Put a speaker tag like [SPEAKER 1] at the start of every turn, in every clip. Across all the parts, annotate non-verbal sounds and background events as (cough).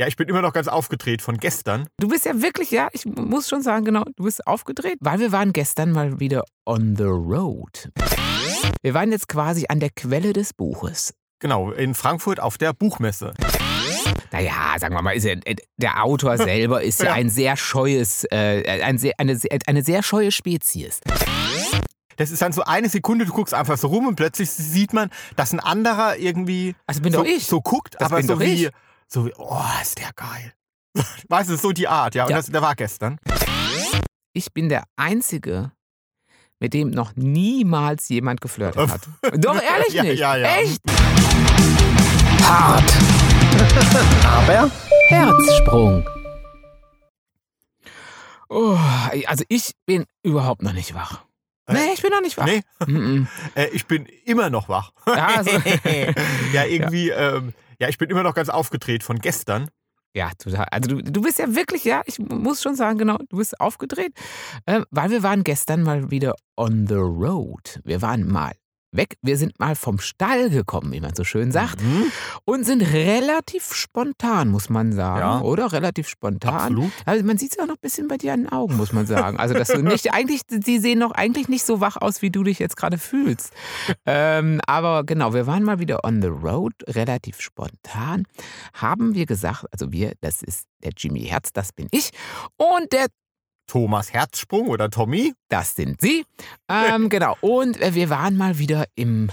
[SPEAKER 1] Ja, ich bin immer noch ganz aufgedreht von gestern.
[SPEAKER 2] Du bist ja wirklich, ja, ich muss schon sagen, genau, du bist aufgedreht, weil wir waren gestern mal wieder on the road. Wir waren jetzt quasi an der Quelle des Buches.
[SPEAKER 1] Genau, in Frankfurt auf der Buchmesse.
[SPEAKER 2] Naja, sagen wir mal, ist er, der Autor (laughs) selber ist ja, ein sehr scheues, äh, ein sehr, eine, eine sehr scheue Spezies.
[SPEAKER 1] Das ist dann so eine Sekunde, du guckst einfach so rum und plötzlich sieht man, dass ein anderer irgendwie
[SPEAKER 2] also
[SPEAKER 1] so, so guckt,
[SPEAKER 2] Das
[SPEAKER 1] aber so wie,
[SPEAKER 2] ich.
[SPEAKER 1] So wie, oh, ist der geil. (laughs) Weißt du, so die Art, ja. Und
[SPEAKER 2] Ja.
[SPEAKER 1] Das, der war gestern.
[SPEAKER 2] Ich bin der Einzige, mit dem noch niemals jemand geflirtet hat. (laughs) Doch, ehrlich
[SPEAKER 1] Ja,
[SPEAKER 2] nicht.
[SPEAKER 1] ja, ja.
[SPEAKER 2] Echt?
[SPEAKER 3] Hart. (laughs) Aber
[SPEAKER 2] Herzsprung. Oh, also ich bin überhaupt noch nicht wach. Nee, ich bin noch nicht wach.
[SPEAKER 1] Nee, (laughs) äh, ich bin immer noch wach.
[SPEAKER 2] Ja, also, (laughs)
[SPEAKER 1] ja, irgendwie, ja. Ähm, ja, ich bin immer noch ganz aufgedreht von gestern.
[SPEAKER 2] ja, total. Also du, du bist ja wirklich, ja, ich muss schon sagen, genau, du bist aufgedreht, äh, weil wir waren gestern mal wieder on the road. Wir waren mal weg, wir sind mal vom Stall gekommen, wie man so schön sagt,
[SPEAKER 1] Mhm.
[SPEAKER 2] und sind relativ spontan, muss man sagen,
[SPEAKER 1] Ja.
[SPEAKER 2] oder? Relativ spontan.
[SPEAKER 1] Absolut.
[SPEAKER 2] Also man sieht es auch noch ein bisschen bei dir an den Augen, muss man sagen. Also dass du nicht, (laughs) eigentlich, die sehen noch eigentlich nicht so wach aus, wie du dich jetzt gerade fühlst. ähm, aber genau, wir waren mal wieder on the road, relativ spontan. Haben wir gesagt, also wir, das ist der Jimmy Herz, das bin ich. Und der
[SPEAKER 1] Thomas Herzsprung oder Tommy.
[SPEAKER 2] das sind Sie. Ähm, (laughs) genau. Und äh, wir waren mal wieder im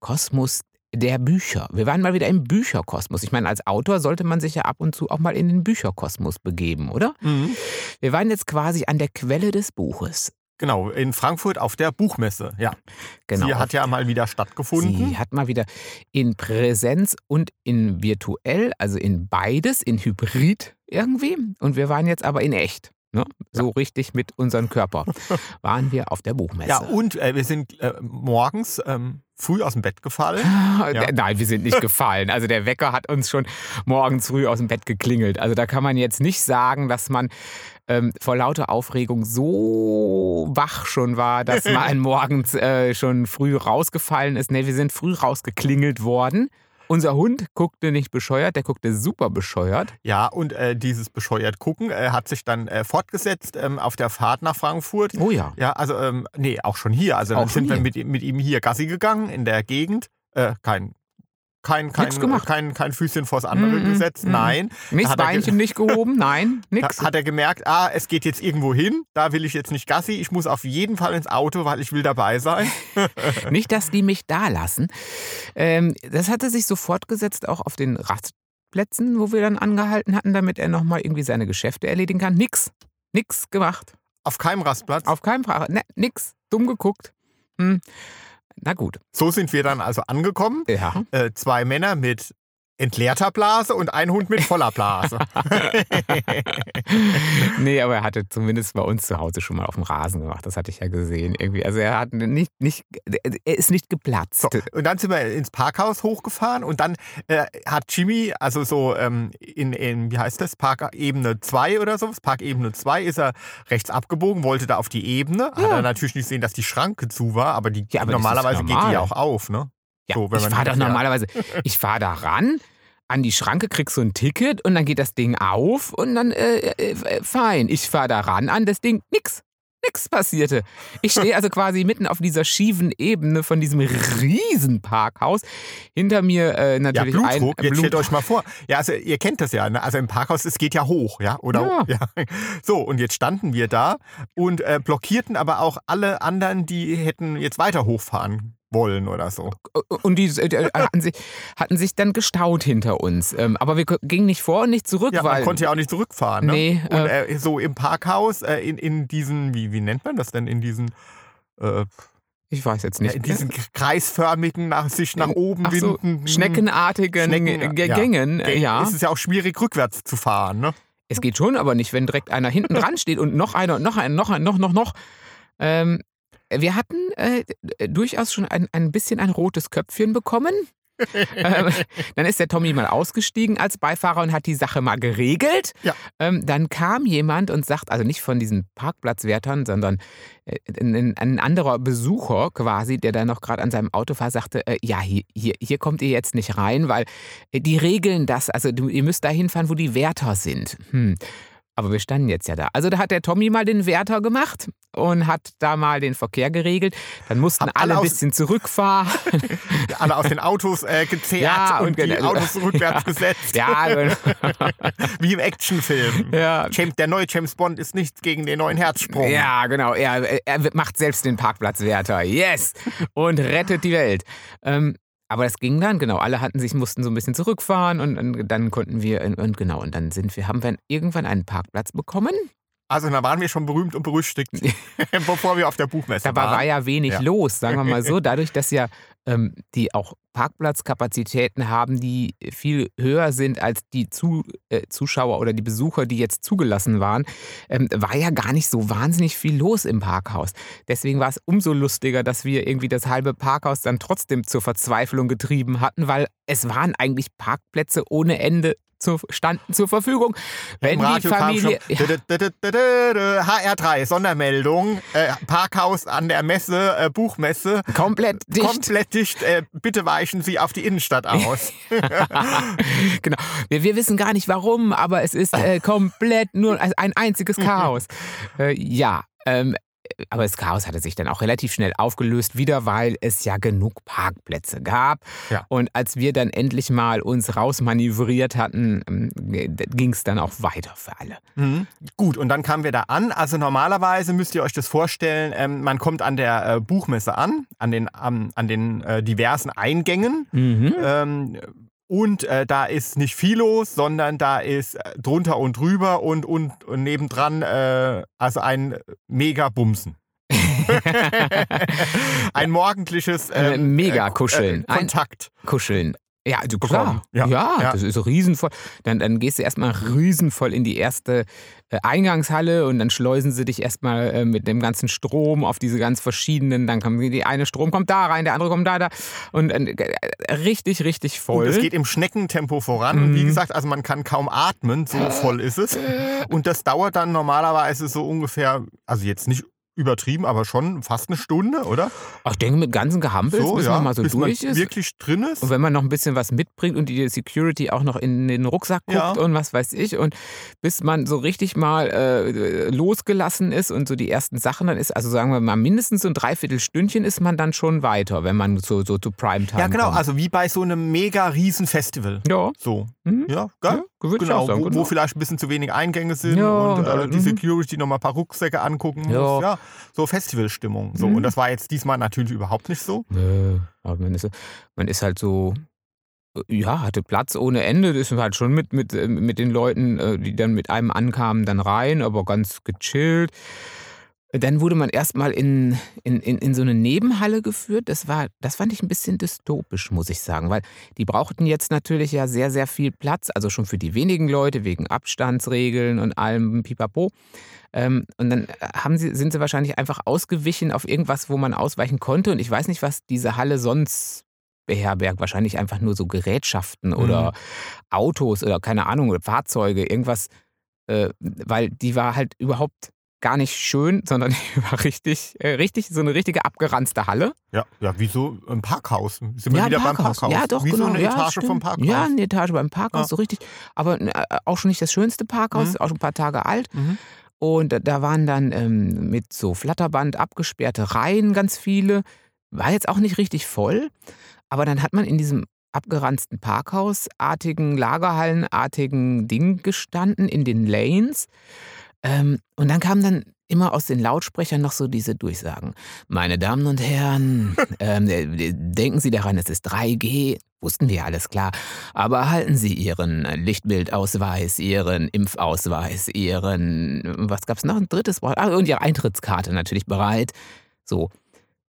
[SPEAKER 2] Kosmos der Bücher. Wir waren mal wieder im Bücherkosmos. Ich meine, als Autor sollte man sich ja ab und zu auch mal in den Bücherkosmos begeben, oder?
[SPEAKER 1] Mhm.
[SPEAKER 2] Wir waren jetzt quasi an der Quelle des Buches.
[SPEAKER 1] Genau, in Frankfurt auf der Buchmesse. Ja,
[SPEAKER 2] Genau.
[SPEAKER 1] sie hat ja mal wieder stattgefunden.
[SPEAKER 2] Sie hat mal wieder in Präsenz und in virtuell, also in beides, in Hybrid irgendwie. Und wir waren jetzt aber in echt. Ne? So richtig mit unserem Körper (laughs) waren wir auf der Buchmesse.
[SPEAKER 1] Ja, und äh, wir sind äh, morgens ähm, früh aus dem Bett gefallen.
[SPEAKER 2] Der- Nein, wir sind nicht (laughs) gefallen. Also der Wecker hat uns schon morgens früh aus dem Bett geklingelt. Also da kann man jetzt nicht sagen, dass man ähm, vor lauter Aufregung so wach schon war, dass (laughs) man morgens äh, schon früh rausgefallen ist. Nee, wir sind früh rausgeklingelt worden. Unser Hund guckte nicht bescheuert, der guckte super bescheuert.
[SPEAKER 1] Ja, und äh, dieses bescheuert gucken äh, hat sich dann äh, fortgesetzt ähm, auf der Fahrt nach Frankfurt.
[SPEAKER 2] Oh ja.
[SPEAKER 1] Ja, also, ähm, nee, auch schon hier. Also
[SPEAKER 2] Auch
[SPEAKER 1] dann sind
[SPEAKER 2] schon
[SPEAKER 1] wir
[SPEAKER 2] hier.
[SPEAKER 1] mit, ihm- mit ihm hier Gassi gegangen in der Gegend. Äh, kein, kein, kein,
[SPEAKER 2] gemacht.
[SPEAKER 1] kein, kein Füßchen vors andere
[SPEAKER 2] Mm,
[SPEAKER 1] gesetzt.
[SPEAKER 2] mm.
[SPEAKER 1] Nein.
[SPEAKER 2] Nicht
[SPEAKER 1] Hat er ge-
[SPEAKER 2] Beinchen nicht gehoben, (laughs) nein, nix.
[SPEAKER 1] Da hat er gemerkt, ah, es geht jetzt irgendwo hin, da will ich jetzt nicht Gassi, ich muss auf jeden Fall ins Auto, weil ich will dabei sein. (laughs)
[SPEAKER 2] Nicht, dass die mich da lassen. Ähm, das hatte sich so fortgesetzt auch auf den Rastplätzen, wo wir dann angehalten hatten, damit er nochmal irgendwie seine Geschäfte erledigen kann. Nix. Nix gemacht.
[SPEAKER 1] Auf keinem Rastplatz.
[SPEAKER 2] Auf keinem. Ne, nix. Dumm geguckt. Hm. Na gut.
[SPEAKER 1] So sind wir dann also angekommen.
[SPEAKER 2] Ja.
[SPEAKER 1] Äh, zwei Männer mit entleerter Blase und ein Hund mit voller Blase. (laughs)
[SPEAKER 2] nee, aber er hatte zumindest bei uns zu Hause schon mal auf dem Rasen gemacht. Das hatte ich ja gesehen irgendwie. Also er hat nicht, nicht er ist nicht geplatzt.
[SPEAKER 1] So, und dann sind wir ins Parkhaus hochgefahren und dann äh, hat Jimmy, also so ähm, in, in, wie heißt das, Parkebene 2 oder so, Parkebene 2 ist er rechts abgebogen, wollte da auf die Ebene. Hat
[SPEAKER 2] Ja.
[SPEAKER 1] er natürlich nicht gesehen, dass die Schranke zu war, aber, die,
[SPEAKER 2] Ja, aber
[SPEAKER 1] normalerweise geht die
[SPEAKER 2] normal.
[SPEAKER 1] ja auch auf, ne?
[SPEAKER 2] Ja,
[SPEAKER 1] So,
[SPEAKER 2] ich fahre doch
[SPEAKER 1] ja.
[SPEAKER 2] normalerweise, (laughs) ich fahre da ran, an die Schranke, krieg so ein Ticket und dann geht das Ding auf und dann, äh, äh, fein. Ich fahre da ran an das Ding, nix. Nix passierte. Ich stehe also quasi mitten auf dieser schiefen Ebene von diesem riesen Parkhaus. Hinter mir äh,
[SPEAKER 1] Ja,
[SPEAKER 2] natürlich
[SPEAKER 1] Blutdruck.
[SPEAKER 2] ein
[SPEAKER 1] Jetzt stellt euch mal vor. Ja, also ihr kennt das ja. Ne? Also im Parkhaus, es geht ja hoch, ja? Oder?
[SPEAKER 2] Ja.
[SPEAKER 1] So, und jetzt standen wir da und äh, blockierten aber auch alle anderen, die hätten jetzt weiter hochfahren wollen oder so.
[SPEAKER 2] Und die äh, hatten, sich, hatten sich dann gestaut hinter uns. Ähm, aber wir gingen nicht vor und nicht zurück,
[SPEAKER 1] Ja,
[SPEAKER 2] weil.
[SPEAKER 1] man konnte ja auch nicht zurückfahren. Ne?
[SPEAKER 2] Nee,
[SPEAKER 1] Und äh, so im Parkhaus, äh, in, in diesen, wie, wie nennt man das denn, in diesen, äh,
[SPEAKER 2] ich weiß jetzt
[SPEAKER 1] ja,
[SPEAKER 2] nicht.
[SPEAKER 1] in diesen kreisförmigen, nach, sich nach oben
[SPEAKER 2] Ach so,
[SPEAKER 1] windenden
[SPEAKER 2] schneckenartigen
[SPEAKER 1] Schnecken-
[SPEAKER 2] G-
[SPEAKER 1] ja.
[SPEAKER 2] Gängen. äh, Ja.
[SPEAKER 1] ist es ja auch schwierig, rückwärts zu fahren. Ne?
[SPEAKER 2] Es geht schon, aber nicht, wenn direkt einer hinten dran steht und noch einer und noch einer, noch einer, noch, noch, noch. Ähm, wir hatten äh, durchaus schon ein, ein bisschen ein rotes Köpfchen bekommen. (laughs) ähm, dann ist der Tommy mal ausgestiegen als Beifahrer und hat die Sache mal geregelt.
[SPEAKER 1] Ja.
[SPEAKER 2] Ähm, dann kam jemand und sagt, also nicht von diesen Parkplatzwärtern, sondern äh, ein, ein anderer Besucher quasi, der da noch gerade an seinem Auto war, sagte, äh, ja, hier, hier, hier kommt ihr jetzt nicht rein, weil äh, die regeln das. Also ihr müsst da hinfahren, wo die Wärter sind. Hm. Aber wir standen jetzt ja da. Also da hat der Tommy mal den Wärter gemacht und hat da mal den Verkehr geregelt. Dann mussten alle
[SPEAKER 1] alle
[SPEAKER 2] ein bisschen zurückfahren. (laughs)
[SPEAKER 1] Alle aus den Autos äh, gezerrt
[SPEAKER 2] Ja,
[SPEAKER 1] und,
[SPEAKER 2] und
[SPEAKER 1] die
[SPEAKER 2] genau.
[SPEAKER 1] Autos rückwärts (laughs) gesetzt.
[SPEAKER 2] ja, genau. (laughs)
[SPEAKER 1] Wie im Actionfilm.
[SPEAKER 2] ja.
[SPEAKER 1] James, der neue James Bond ist nichts gegen den neuen Herzsprung.
[SPEAKER 2] Ja, genau. Er, er macht selbst den Parkplatzwärter. Yes! Und rettet die Welt. Ähm, aber das ging dann, genau. Alle hatten sich, mussten so ein bisschen zurückfahren und, und dann konnten wir, und genau, und dann sind wir, haben wir irgendwann einen Parkplatz bekommen.
[SPEAKER 1] Also da waren wir schon berühmt und berüchtigt, (laughs) bevor wir auf der Buchmesse
[SPEAKER 2] Dabei
[SPEAKER 1] waren.
[SPEAKER 2] war ja wenig
[SPEAKER 1] Ja.
[SPEAKER 2] los, sagen wir mal so. Dadurch, dass ja die auch Parkplatzkapazitäten haben, die viel höher sind als die Zu, äh, Zuschauer oder die Besucher, die jetzt zugelassen waren, ähm, war ja gar nicht so wahnsinnig viel los im Parkhaus. Deswegen war es umso lustiger, dass wir irgendwie das halbe Parkhaus dann trotzdem zur Verzweiflung getrieben hatten, weil es waren eigentlich Parkplätze ohne Ende zu, standen zur Verfügung. Wenn
[SPEAKER 1] Im
[SPEAKER 2] die
[SPEAKER 1] Radio
[SPEAKER 2] Familie.
[SPEAKER 1] kam schon dä-dä-dä-dä-dä-dä, HR3, Sondermeldung, äh, Parkhaus an der Messe, äh, Buchmesse,
[SPEAKER 2] Komplett dicht.
[SPEAKER 1] komplett dicht, äh, bitte weichen Sie auf die Innenstadt aus.
[SPEAKER 2] genau. Wir, wir wissen gar nicht warum, aber es ist komplett nur ein einziges Chaos. ja, ähm, aber das Chaos hatte sich dann auch relativ schnell aufgelöst, wieder weil es ja genug Parkplätze gab.
[SPEAKER 1] Ja.
[SPEAKER 2] Und als wir dann endlich mal uns rausmanövriert hatten, ging es dann auch weiter für alle.
[SPEAKER 1] Mhm. Gut, und dann kamen wir da an. Also normalerweise müsst ihr euch das vorstellen, ähm, man kommt an der äh, Buchmesse an, an den, am- an den äh, diversen Eingängen.
[SPEAKER 2] Mhm.
[SPEAKER 1] Ähm, und äh, da ist nicht viel los, sondern da ist äh, drunter und drüber und, und, und nebendran äh, also ein mega Bumsen. (laughs) (laughs) ein morgendliches
[SPEAKER 2] Äh,
[SPEAKER 1] ähm,
[SPEAKER 2] Mega-Kuscheln.
[SPEAKER 1] Äh, Kontakt.
[SPEAKER 2] Kuscheln. Ja, du, klar. Ja,
[SPEAKER 1] Ja, ja.
[SPEAKER 2] das ist riesenvoll. Dann, dann gehst du erstmal riesenvoll in die erste äh, Eingangshalle und dann schleusen sie dich erstmal äh, mit dem ganzen Strom auf diese ganz verschiedenen. Dann kommt die eine Strom kommt da rein, der andere kommt da, da. Und äh, richtig, richtig voll.
[SPEAKER 1] Und es geht im Schneckentempo voran. Und
[SPEAKER 2] Mhm.
[SPEAKER 1] wie gesagt, also man kann kaum atmen, so voll ist es. (laughs) Und das dauert dann normalerweise so ungefähr, also jetzt nicht übertrieben, aber schon fast eine Stunde, oder?
[SPEAKER 2] Ach, ich denke, mit ganzen Gehampels, bis man mal so
[SPEAKER 1] bis
[SPEAKER 2] durch
[SPEAKER 1] man
[SPEAKER 2] ist.
[SPEAKER 1] wirklich drin ist.
[SPEAKER 2] Und wenn man noch ein bisschen was mitbringt und die Security auch noch in den Rucksack guckt
[SPEAKER 1] Ja.
[SPEAKER 2] und was weiß ich und bis man so richtig mal äh, losgelassen ist und so die ersten Sachen dann ist, also sagen wir mal mindestens so ein Dreiviertelstündchen ist man dann schon weiter, wenn man so, so zu Primetime
[SPEAKER 1] Ja, genau,
[SPEAKER 2] kommt.
[SPEAKER 1] also wie bei so einem mega riesen Festival.
[SPEAKER 2] ja,
[SPEAKER 1] So,
[SPEAKER 2] Mhm.
[SPEAKER 1] ja,
[SPEAKER 2] ja würde ich
[SPEAKER 1] Genau,
[SPEAKER 2] sagen.
[SPEAKER 1] wo,
[SPEAKER 2] genau.
[SPEAKER 1] wo vielleicht ein bisschen zu wenig Eingänge sind
[SPEAKER 2] Ja,
[SPEAKER 1] und, äh, die
[SPEAKER 2] mhm.
[SPEAKER 1] Security nochmal ein paar Rucksäcke angucken muss.
[SPEAKER 2] Ja.
[SPEAKER 1] So Festivalstimmung. So.
[SPEAKER 2] Mhm.
[SPEAKER 1] Und das war jetzt diesmal natürlich überhaupt nicht so.
[SPEAKER 2] Nö, aber man ist, man ist halt so, ja, hatte Platz ohne Ende. Das ist halt schon mit, mit, äh, mit den Leuten, äh, die dann mit einem ankamen, dann rein, aber ganz gechillt. Dann wurde man erstmal in, in, in, in so eine Nebenhalle geführt. Das, war, das fand ich ein bisschen dystopisch, muss ich sagen, weil die brauchten jetzt natürlich ja sehr, sehr viel Platz, also schon für die wenigen Leute, wegen Abstandsregeln und allem Pipapo. Ähm, und dann haben sie, sind sie wahrscheinlich einfach ausgewichen auf irgendwas, wo man ausweichen konnte. Und ich weiß nicht, was diese Halle sonst beherbergt. Wahrscheinlich einfach nur so Gerätschaften oder Autos oder keine Ahnung, oder Fahrzeuge, irgendwas. Äh, weil die war halt überhaupt gar nicht schön, sondern (laughs) die war richtig, äh, richtig, so eine richtige abgeranzte Halle.
[SPEAKER 1] Ja, ja, wie so ein Parkhaus. Sind wir
[SPEAKER 2] Ja,
[SPEAKER 1] wieder
[SPEAKER 2] ein
[SPEAKER 1] beim
[SPEAKER 2] Parkhaus.
[SPEAKER 1] Parkhaus.
[SPEAKER 2] Ja, doch,
[SPEAKER 1] wie
[SPEAKER 2] genau.
[SPEAKER 1] so eine
[SPEAKER 2] ja,
[SPEAKER 1] Etage
[SPEAKER 2] stimmt.
[SPEAKER 1] vom Parkhaus.
[SPEAKER 2] Ja, eine Etage beim Parkhaus,
[SPEAKER 1] Ja.
[SPEAKER 2] so richtig. Aber äh, auch schon nicht das schönste Parkhaus,
[SPEAKER 1] Mhm.
[SPEAKER 2] auch schon ein paar Tage alt.
[SPEAKER 1] Mhm.
[SPEAKER 2] Und da- da waren dann ähm, mit so Flatterband abgesperrte Reihen ganz viele. War jetzt auch nicht richtig voll. Aber dann hat man in diesem abgeranzten Parkhausartigen, Lagerhallenartigen Ding gestanden in den Lanes. Ähm, und dann kamen dann immer aus den Lautsprechern noch so diese Durchsagen. Meine Damen und Herren, (laughs) ähm, äh, denken Sie daran, es ist 3G. Wussten wir alles klar. Aber halten Sie Ihren Lichtbildausweis, Ihren Impfausweis, Ihren, was gab's noch? Ein drittes Wort? Ah, und Ihre Eintrittskarte natürlich bereit. So.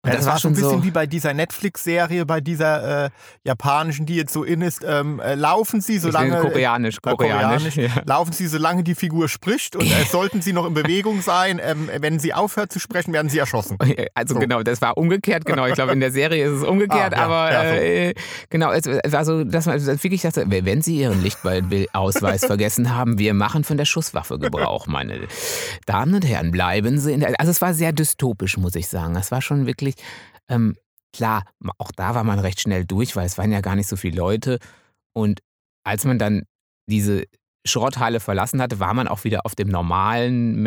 [SPEAKER 1] Ja,
[SPEAKER 2] das,
[SPEAKER 1] das,
[SPEAKER 2] war
[SPEAKER 1] so ein
[SPEAKER 2] schon
[SPEAKER 1] bisschen
[SPEAKER 2] so.
[SPEAKER 1] wie bei dieser Netflix-Serie, bei dieser äh, japanischen, die jetzt so in ist. Ähm, äh, laufen Sie, solange.
[SPEAKER 2] koreanisch,
[SPEAKER 1] äh,
[SPEAKER 2] koreanisch.
[SPEAKER 1] koreanisch.
[SPEAKER 2] Ja.
[SPEAKER 1] Laufen Sie, solange die Figur spricht und äh, sollten Sie noch in Bewegung sein. Ähm, wenn sie aufhört zu sprechen, werden Sie erschossen.
[SPEAKER 2] Also
[SPEAKER 1] So.
[SPEAKER 2] genau, das war umgekehrt, genau. Ich glaube, in der Serie ist es umgekehrt,
[SPEAKER 1] Ah, ja,
[SPEAKER 2] aber
[SPEAKER 1] so.
[SPEAKER 2] äh, genau, es es war so, dass man wirklich dachte, wenn Sie Ihren Lichtball-Ausweis (laughs) vergessen haben, wir machen von der Schusswaffe Gebrauch, meine Damen und Herren, bleiben Sie in der. Also es war sehr dystopisch, muss ich sagen. Es war schon wirklich, ähm, klar, auch da war man recht schnell durch, weil es waren ja gar nicht so viele Leute. Und als man dann diese Schrotthalle verlassen hatte, war man auch wieder auf dem normalen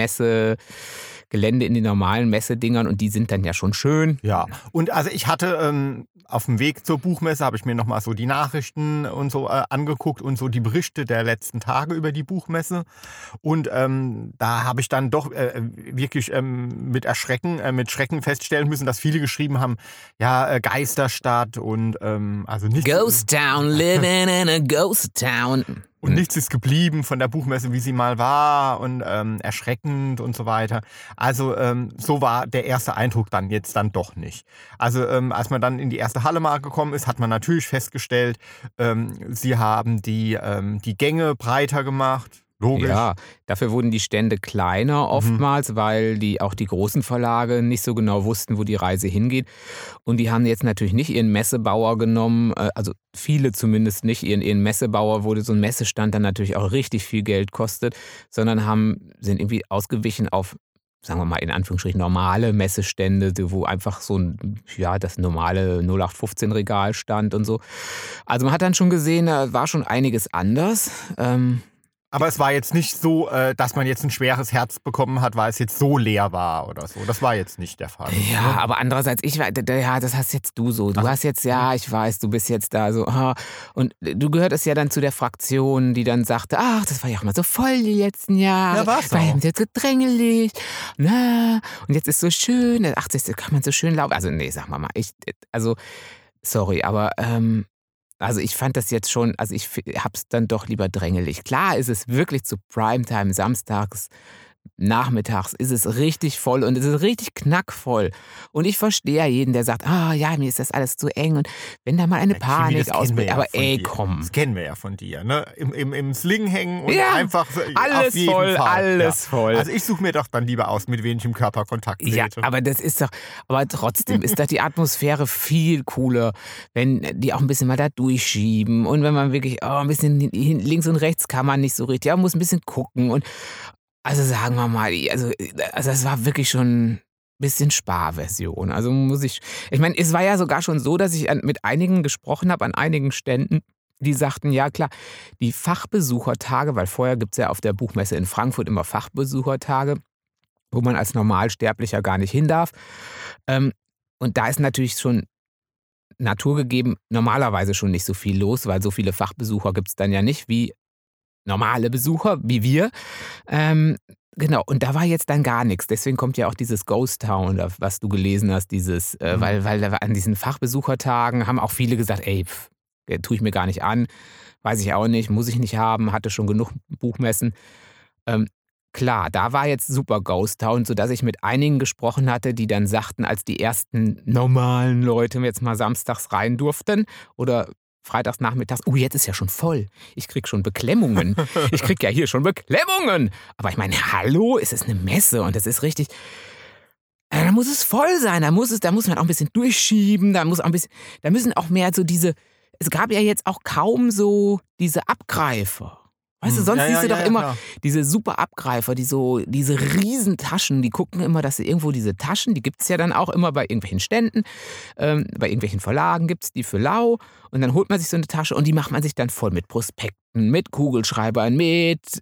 [SPEAKER 2] Messegelände in den normalen Messedingern und die sind dann ja schon schön.
[SPEAKER 1] Ja, und also ich hatte ähm, auf dem Weg zur Buchmesse, habe ich mir nochmal so die Nachrichten und so äh, angeguckt und so die Berichte der letzten Tage über die Buchmesse. Und ähm, da habe ich dann doch äh, wirklich ähm, mit Erschrecken, äh, mit Schrecken feststellen müssen, dass viele geschrieben haben, ja, äh, Geisterstadt und ähm, also nichts,
[SPEAKER 2] Ghost Town, living in a ghost town.
[SPEAKER 1] Und nichts ist geblieben von der Buchmesse, wie sie mal war und ähm, erschreckend und so weiter. Also ähm, so war der erste Eindruck dann jetzt dann doch nicht. Also ähm, als man dann in die erste Halle mal gekommen ist, hat man natürlich festgestellt, ähm, sie haben die, ähm, die Gänge breiter gemacht. Logisch.
[SPEAKER 2] Ja, dafür wurden die Stände kleiner oftmals, weil die auch die großen Verlage nicht so genau wussten, wo die Reise hingeht. Und die haben jetzt natürlich nicht ihren Messebauer genommen, äh, also viele zumindest nicht ihren, ihren Messebauer, wo so ein Messestand dann natürlich auch richtig viel Geld kostet, sondern haben, sind irgendwie ausgewichen auf sagen wir mal in Anführungsstrichen normale Messestände, wo einfach so ein, ja, das normale 0815-Regal stand und so. Also man hat dann schon gesehen, da war schon einiges anders. Ähm,
[SPEAKER 1] Aber es war jetzt nicht so, äh, dass man jetzt ein schweres Herz bekommen hat, weil es jetzt so leer war oder so. Das war jetzt nicht der Fall.
[SPEAKER 2] Ja, aber andererseits, ich war, ja, das hast jetzt du so. Du hast jetzt, ja, ich weiß, du bist jetzt da so, und du gehörtest ja dann zu der Fraktion, die dann sagte, ach, das war ja auch mal so voll die letzten Jahre.
[SPEAKER 1] Ja, war's
[SPEAKER 2] War
[SPEAKER 1] auch.
[SPEAKER 2] jetzt so drängelig, na, und jetzt ist so schön, ach, das kann man so schön laufen. Also, nee, sag mal mal, ich, also, sorry, aber, ähm, also ich fand das jetzt schon, also ich hab's dann doch lieber drängelig. Klar ist es wirklich zu Primetime samstags, nachmittags ist es richtig voll und es ist richtig knackvoll. Und ich verstehe ja jeden, der sagt, ah ja, mir ist das alles zu eng und wenn da mal eine
[SPEAKER 1] Ja,
[SPEAKER 2] Panik ausbricht.
[SPEAKER 1] ja
[SPEAKER 2] Aber ey,
[SPEAKER 1] dir.
[SPEAKER 2] komm.
[SPEAKER 1] Das kennen wir ja von dir, ne? Im, im, im Sling hängen und
[SPEAKER 2] Ja,
[SPEAKER 1] einfach
[SPEAKER 2] alles
[SPEAKER 1] auf jeden
[SPEAKER 2] voll,
[SPEAKER 1] Fall.
[SPEAKER 2] alles voll.
[SPEAKER 1] Also ich suche mir doch dann lieber aus, mit im Körperkontakt
[SPEAKER 2] Ja, aber das ist doch, aber trotzdem ist doch die Atmosphäre viel cooler, wenn die auch ein bisschen mal da durchschieben und wenn man wirklich, oh, ein bisschen links und rechts kann man nicht so richtig, ja, man muss ein bisschen gucken und also sagen wir mal, also, also das war wirklich schon ein bisschen Sparversion. Also muss ich, ich meine, es war ja sogar schon so, dass ich mit einigen gesprochen habe, an einigen Ständen, die sagten, ja klar, die Fachbesuchertage, weil vorher gibt es ja auf der Buchmesse in Frankfurt immer Fachbesuchertage, wo man als Normalsterblicher gar nicht hin darf. Ähm, und da ist natürlich schon naturgegeben normalerweise schon nicht so viel los, weil so viele Fachbesucher gibt es dann ja nicht wie normale Besucher, wie wir. Ähm, genau, und da war jetzt dann gar nichts. Deswegen kommt ja auch dieses Ghost Town, was du gelesen hast, dieses, äh,
[SPEAKER 1] Mhm.
[SPEAKER 2] weil, weil da an diesen Fachbesuchertagen haben auch viele gesagt, ey, pff, äh, tue ich mir gar nicht an, weiß ich auch nicht, muss ich nicht haben, hatte schon genug Buchmessen. Ähm, Klar, da war jetzt super Ghost Town, sodass ich mit einigen gesprochen hatte, die dann sagten, als die ersten normalen Leute jetzt mal samstags rein durften oder freitags nachmittags, oh, jetzt ist ja schon voll. Ich krieg schon Beklemmungen. Ich krieg ja hier schon Beklemmungen. Aber ich meine, hallo, es ist eine Messe und es ist richtig. Äh, Da muss es voll sein, da muss es, da muss man auch ein bisschen durchschieben, da muss auch ein bisschen, da müssen auch mehr so diese, es gab ja jetzt auch kaum so diese Abgreifer. Weißt du,
[SPEAKER 1] Hm.
[SPEAKER 2] sonst
[SPEAKER 1] Ja,
[SPEAKER 2] siehst
[SPEAKER 1] ja,
[SPEAKER 2] du doch
[SPEAKER 1] ja,
[SPEAKER 2] immer
[SPEAKER 1] klar.
[SPEAKER 2] diese super Abgreifer, die so, diese riesen Taschen, die gucken immer, dass sie irgendwo diese Taschen, die gibt es ja dann auch immer bei irgendwelchen Ständen, ähm, bei irgendwelchen Verlagen gibt es die für lau und dann holt man sich so eine Tasche und die macht man sich dann voll mit Prospekten, mit Kugelschreibern, mit